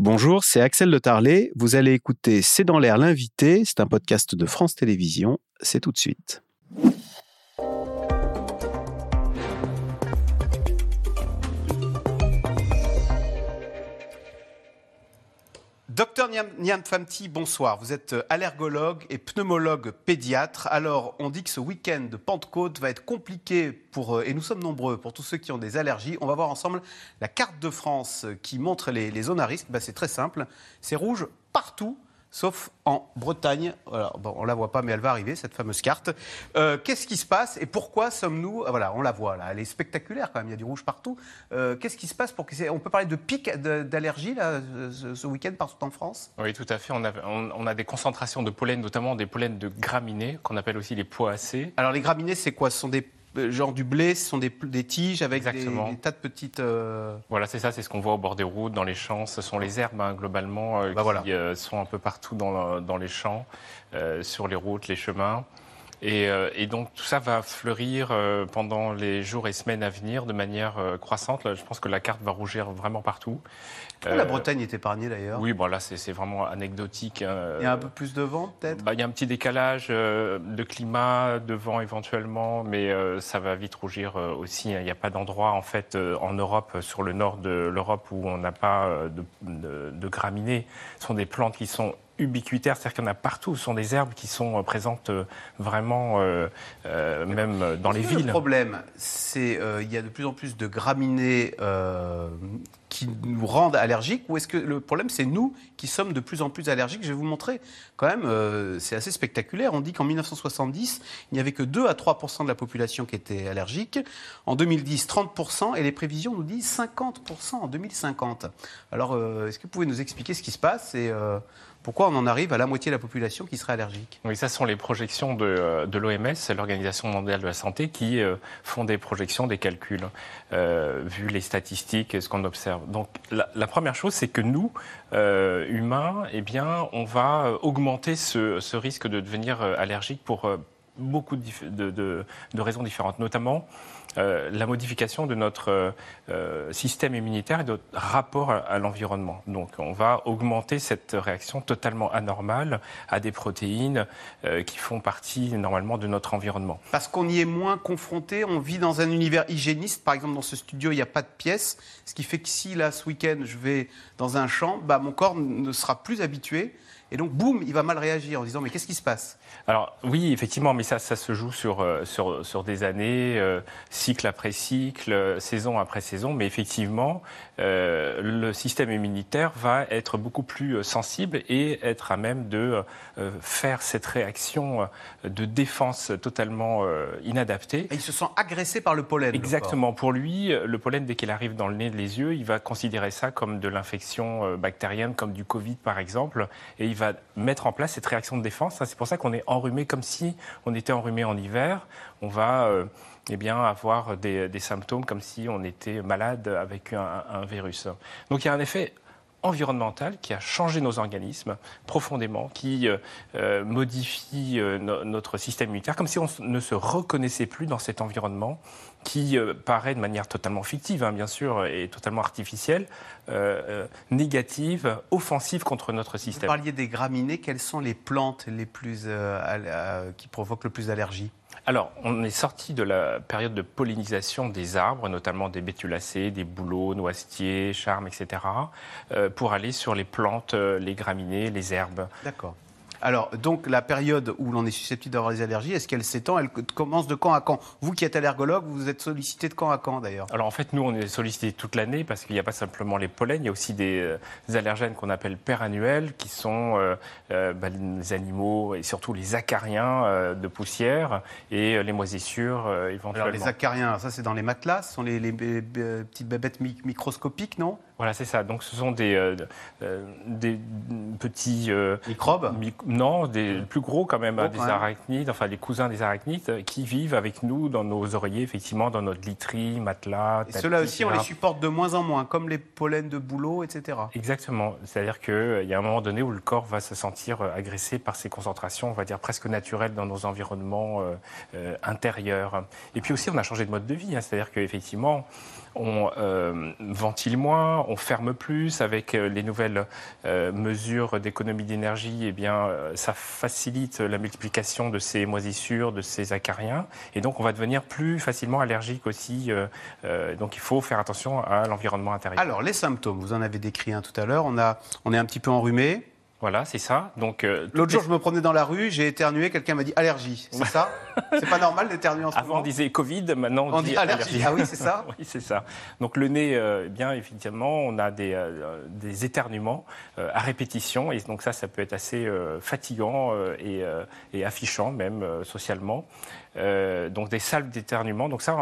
Bonjour, c'est Axel de Tarlet. Vous allez écouter C'est dans l'air l'invité. C'est un podcast de France Télévisions. C'est tout de suite. Docteur Niam Famti, bonsoir. Vous êtes euh, allergologue et pneumologue pédiatre. Alors, on dit que ce week-end de Pentecôte va être compliqué pour, euh, et nous sommes nombreux, pour tous ceux qui ont des allergies. On va voir ensemble la carte de France qui montre les, les zones à risque. Ben, c'est très simple. C'est rouge partout sauf en Bretagne. bon, on la voit pas, mais elle va arriver, cette fameuse carte. Euh, qu'est-ce qui se passe et pourquoi sommes-nous... Ah, voilà, on la voit là, elle est spectaculaire quand même, il y a du rouge partout. Euh, qu'est-ce qui se passe pour que... On peut parler de pic d'allergie là, ce, week-end partout en France? Oui, tout à fait. On a, on, a, des concentrations de pollen, notamment des pollens de graminées, qu'on appelle aussi les poacées. Alors les graminées, c'est quoi? Ce sont des euh, genre du blé, ce sont des, tiges avec des, tas de petites. Euh, voilà, c'est ça, c'est ce qu'on voit au bord des routes, dans les champs. Ce sont les herbes, hein, globalement, euh, bah, qui sont un peu partout dans, dans les champs, sur les routes, les chemins. Euh, et, donc tout ça va fleurir euh, pendant les jours et semaines à venir de manière euh, croissante. je pense que la carte va rougir vraiment partout. la Bretagne est épargnée d'ailleurs? Oui, bon là c'est vraiment anecdotique. Hein. Il y a un peu plus de vent peut-être? Bah, Il y a un petit décalage de climat, de vent éventuellement, mais ça va vite rougir aussi. Hein. Il n'y a pas d'endroit en fait en Europe, sur le nord de l'Europe, où on n'a pas de, de, de graminées. Ce sont des plantes qui sont ubiquitaire, c'est-à-dire qu'il y en a partout. Ce sont des herbes qui sont euh, présentes euh, vraiment, euh, même dans les villes. Le problème, c'est qu'il y a de plus en plus de graminées qui nous rendent allergiques ou est-ce que le problème c'est nous qui sommes de plus en plus allergiques? Je vais vous montrer quand même, c'est assez spectaculaire. On dit qu'en 1970, il n'y avait que 2 à 3% de la population qui était allergique. En 2010, 30% et les prévisions nous disent 50% en 2050. Alors, est-ce que vous pouvez nous expliquer ce qui se passe? Et pourquoi on en arrive à la moitié de la population qui serait allergique? Oui, ça sont les projections de, euh, de l'OMS, l'Organisation mondiale de la santé, qui euh, font des projections, des calculs, euh, vu les statistiques et ce qu'on observe. Donc la, première chose, c'est que nous, humains, eh bien, on va augmenter ce, ce risque de devenir allergique pour beaucoup de, raisons différentes, notamment euh, la modification de notre euh, euh, système immunitaire et de notre rapport à, l'environnement. Donc on va augmenter cette réaction totalement anormale à des protéines qui font partie normalement de notre environnement. Parce qu'on y est moins confronté, on vit dans un univers hygiéniste. Par exemple, dans ce studio, il n'y a pas de pièces, ce qui fait que si là, ce week-end, je vais dans un champ, bah, mon corps ne sera plus habitué et donc, boum, il va mal réagir en disant Mais qu'est-ce qui se passe? Alors, oui, effectivement, mais ça, ça se joue sur, euh, sur, sur des années, euh, cycle après cycle, saison après saison. Mais effectivement, euh, le système immunitaire va être beaucoup plus sensible et être à même de faire cette réaction de défense totalement inadaptée. Et il se sent agressé par le pollen. Exactement. Pour lui, le pollen, dès qu'il arrive dans le nez, les yeux, il va considérer ça comme de l'infection bactérienne, comme du Covid, par exemple. Et il va mettre en place cette réaction de défense. C'est pour ça qu'on est enrhumé comme si on était enrhumé en hiver. On va euh, eh bien, avoir des, symptômes comme si on était malade avec un, virus. Donc il y a un effet environnemental qui a changé nos organismes profondément, qui euh, euh, modifie notre système immunitaire, comme si on ne se reconnaissait plus dans cet environnement qui euh, paraît de manière totalement fictive, hein, bien sûr, et totalement artificielle, euh, euh, négative, offensive contre notre système. Vous parliez des graminées, quelles sont les plantes les plus, qui provoquent le plus d'allergies? Alors, on est sorti de la période de pollinisation des arbres, notamment des bétulacées, des bouleaux, noisetiers, charmes, etc., pour aller sur les plantes, les graminées, les herbes. D'accord. Alors, donc, la période où l'on est susceptible d'avoir des allergies, est-ce qu'elle s'étend Elle commence de quand à quand? Vous qui êtes allergologue, vous êtes sollicité de quand à quand d'ailleurs? Alors, en fait, nous, on est sollicité toute l'année parce qu'il n'y a pas simplement les pollens, il y a aussi des, euh, allergènes qu'on appelle perannuels, qui sont euh, euh, bah, les animaux et surtout les acariens de poussière et les moisissures éventuellement. Alors, les acariens, ça, c'est dans les matelas, ce sont les, petites bébêtes microscopiques, non? Voilà, c'est ça. Donc, ce sont des, euh, euh, des petits euh, microbes. non, des plus gros quand même, des arachnides, enfin les cousins des arachnides, qui vivent avec nous dans nos oreillers, effectivement, dans notre literie, matelas. Et ceux-là aussi, on les supporte de moins en moins, comme les pollens de bouleau, etc. Exactement. C'est-à-dire qu'il y a un moment donné où le corps va se sentir agressé par ces concentrations, on va dire presque naturelles dans nos environnements intérieurs. Et puis aussi, on a changé de mode de vie. Hein. C'est-à-dire qu'effectivement, on euh, ventile moins, on ferme plus. Avec euh, les nouvelles euh, mesures d'économie d'énergie, eh bien, ça facilite la multiplication de ces moisissures, de ces acariens. Et donc, on va devenir plus facilement allergique aussi. donc, il faut faire attention à l'environnement intérieur. Alors, les symptômes, vous en avez décrit un tout à l'heure. On, on est un petit peu enrhumé. Voilà, c'est ça. Donc euh, l'autre jour, je me promenais dans la rue, j'ai éternué, quelqu'un m'a dit allergie. C'est ça C'est pas normal d'éternuer en ce Avant, on disait Covid, maintenant on, dit, allergie. Ah oui, c'est ça. oui, c'est ça. Donc le nez, euh, eh bien effectivement, on a des, euh, des éternuements à répétition, et donc ça, ça peut être assez fatigant et, et, affichant même socialement. Euh, donc des salves d'éternuement. Donc ça,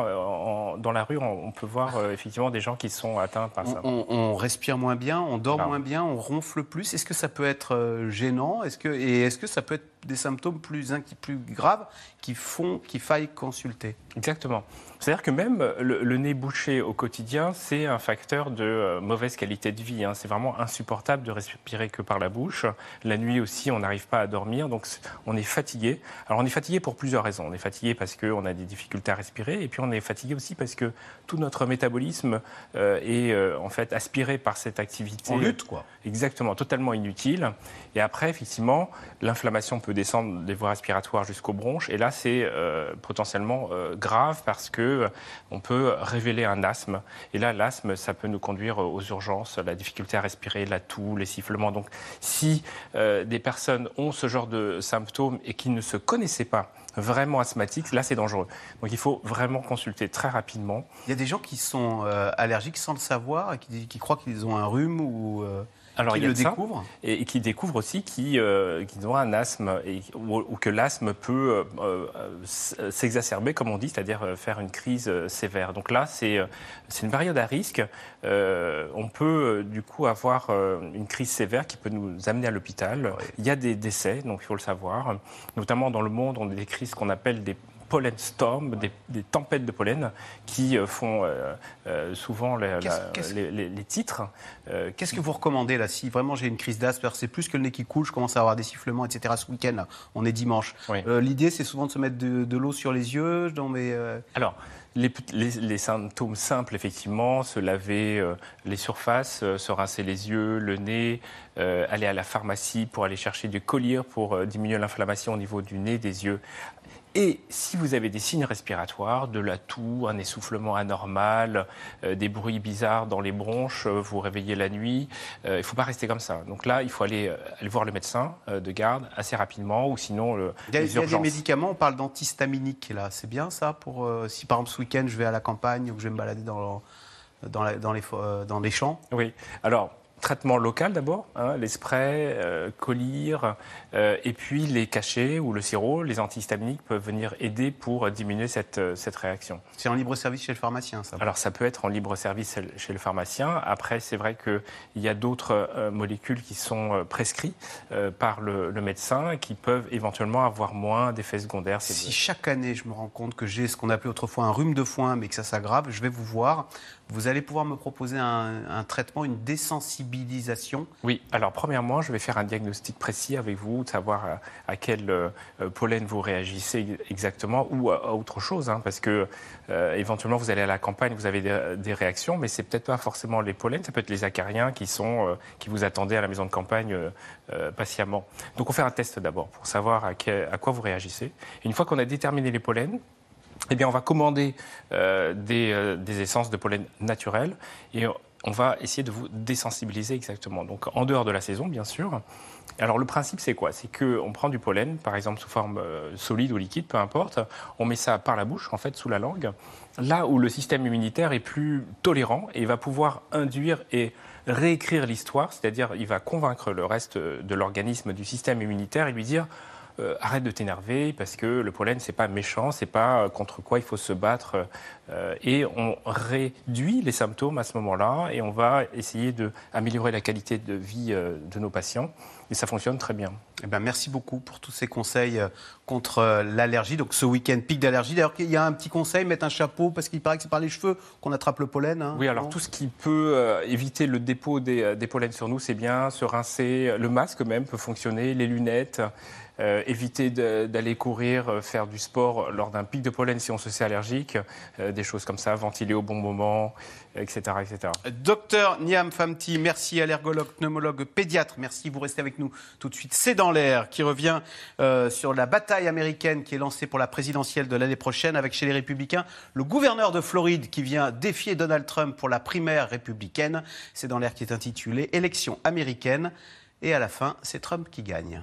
dans la rue, on, peut voir euh, effectivement des gens qui sont atteints par ça. On, respire moins bien, on dort moins bien, on ronfle plus. Est-ce que ça peut être euh, gênant? Est-ce que, Et est-ce que ça peut être des symptômes plus, plus graves qui font qu'il faille consulter? Exactement. C'est-à-dire que même le, nez bouché au quotidien, c'est un facteur de euh, mauvaise qualité de vie. Hein. C'est vraiment insupportable de respirer que par la bouche. La nuit aussi, on n'arrive pas à dormir, donc on est fatigué. Alors on est fatigué pour plusieurs raisons. On est fatigué parce qu'on a des difficultés à respirer, et puis on est fatigué aussi parce que tout notre métabolisme euh, est euh, en fait aspiré par cette activité. En lutte, quoi. Exactement, totalement inutile. Et après, effectivement, l'inflammation peut descendre des voies respiratoires jusqu'aux bronches, et là, c'est potentiellement grave parce que euh, on peut révéler un asthme. Et là, l'asthme, ça peut nous conduire aux urgences, la difficulté à respirer, la toux, les sifflements. Donc, si euh, des personnes ont ce genre de symptômes et qui ne se connaissaient pas, vraiment asthmatiques, là c'est dangereux. Donc il faut vraiment consulter très rapidement. Il y a des gens qui sont euh, allergiques sans le savoir et qui croient qu'ils ont un rhume ou alors, il a le découvre? Et, qui découvre aussi qu'ils euh, ont un asthme et, ou, que l'asthme peut euh, euh, s'exacerber, comme on dit, c'est-à-dire faire une crise sévère. Donc là, c'est une période à risque. on peut du coup avoir une crise sévère qui peut nous amener à l'hôpital. Il y a des décès, donc il faut le savoir. Notamment dans le monde, on décrit ce qu'on appelle des pollen storm, des, tempêtes de pollen qui euh, font euh, euh, souvent les, titres. Qu'est-ce que vous recommandez là Si vraiment j'ai une crise d'asthme, c'est plus que le nez qui coule, je commence à avoir des sifflements, etc. Ce week-end, on est dimanche. L'idée, c'est souvent de se mettre de, l'eau sur les yeux. Dans mes, Alors, les, symptômes simples, effectivement, se laver les surfaces, se rincer les yeux, le nez, aller à la pharmacie pour aller chercher du collier pour diminuer l'inflammation au niveau du nez, des yeux, et si vous avez des signes respiratoires, de la toux, un essoufflement anormal, euh, des bruits bizarres dans les bronches, euh, vous réveillez la nuit, euh, il ne faut pas rester comme ça. Donc là, il faut aller, aller voir le médecin de garde assez rapidement ou sinon le, il y a, il y a des médicaments, on parle d'antihistaminique là. C'est bien ça pour si par exemple ce week-end je vais à la campagne ou que je vais me balader dans, dans, dans, les, dans les champs? Oui. Alors, traitement local d'abord, hein, les sprays, euh, collyre, euh, et puis les cachets ou le sirop, les antihistaminiques peuvent venir aider pour diminuer cette, euh, cette réaction. C'est en libre service chez le pharmacien, ça Alors ça peut être en libre service chez le pharmacien. Après, c'est vrai qu'il y a d'autres euh, molécules qui sont prescrites par le, le, médecin qui peuvent éventuellement avoir moins d'effets secondaires. Si chaque année je me rends compte que j'ai ce qu'on appelait autrefois un rhume de foin, mais que ça s'aggrave, je vais vous voir. Vous allez pouvoir me proposer un, un traitement, une désensibilisation Oui, alors premièrement, je vais faire un diagnostic précis avec vous, de savoir à, quel euh, pollen vous réagissez exactement ou à, autre chose, hein, parce que euh, éventuellement vous allez à la campagne, vous avez des, réactions, mais c'est peut-être pas forcément les pollens, ça peut être les acariens qui sont euh, qui vous attendaient à la maison de campagne patiemment. Donc on fait un test d'abord pour savoir à, quoi vous réagissez. une fois qu'on a déterminé les pollens, eh bien, on va commander euh, des, des, essences de pollen naturelles et on va essayer de vous désensibiliser exactement. Donc, en dehors de la saison, bien sûr. Alors, le principe, c'est quoi? C'est qu'on prend du pollen, par exemple sous forme euh, solide ou liquide, peu importe. On met ça par la bouche, en fait, sous la langue. Là où le système immunitaire est plus tolérant et va pouvoir induire et réécrire l'histoire, c'est-à-dire il va convaincre le reste de l'organisme du système immunitaire et lui dire euh, arrête de t'énerver parce que le pollen c'est pas méchant, c'est pas euh, contre quoi il faut se battre euh, et on réduit les symptômes à ce moment-là et on va essayer d'améliorer la qualité de vie de nos patients et ça fonctionne très bien. Eh ben, merci beaucoup pour tous ces conseils contre l'allergie. Donc ce week-end, pic d'allergie. D'ailleurs, il y a un petit conseil, mettre un chapeau, parce qu'il paraît que c'est par les cheveux qu'on attrape le pollen. Hein, oui, alors tout ce qui peut éviter le dépôt des, des pollens sur nous, c'est bien. Se rincer, le masque même peut fonctionner, les lunettes. Éviter d'aller courir, faire du sport lors d'un pic de pollen si on se sent allergique, des choses comme ça, ventiler au bon moment, etc. etc. Docteur Niam Famti, merci, allergologue, pneumologue, pédiatre, merci, vous restez avec nous tout de suite. C'est dans l'air qui revient sur la bataille américaine qui est lancée pour la présidentielle de l'année prochaine avec chez les Républicains le gouverneur de Floride qui vient défier Donald Trump pour la primaire républicaine. C'est dans l'air qui est intitulé Élection américaine. Et à la fin, c'est Trump qui gagne.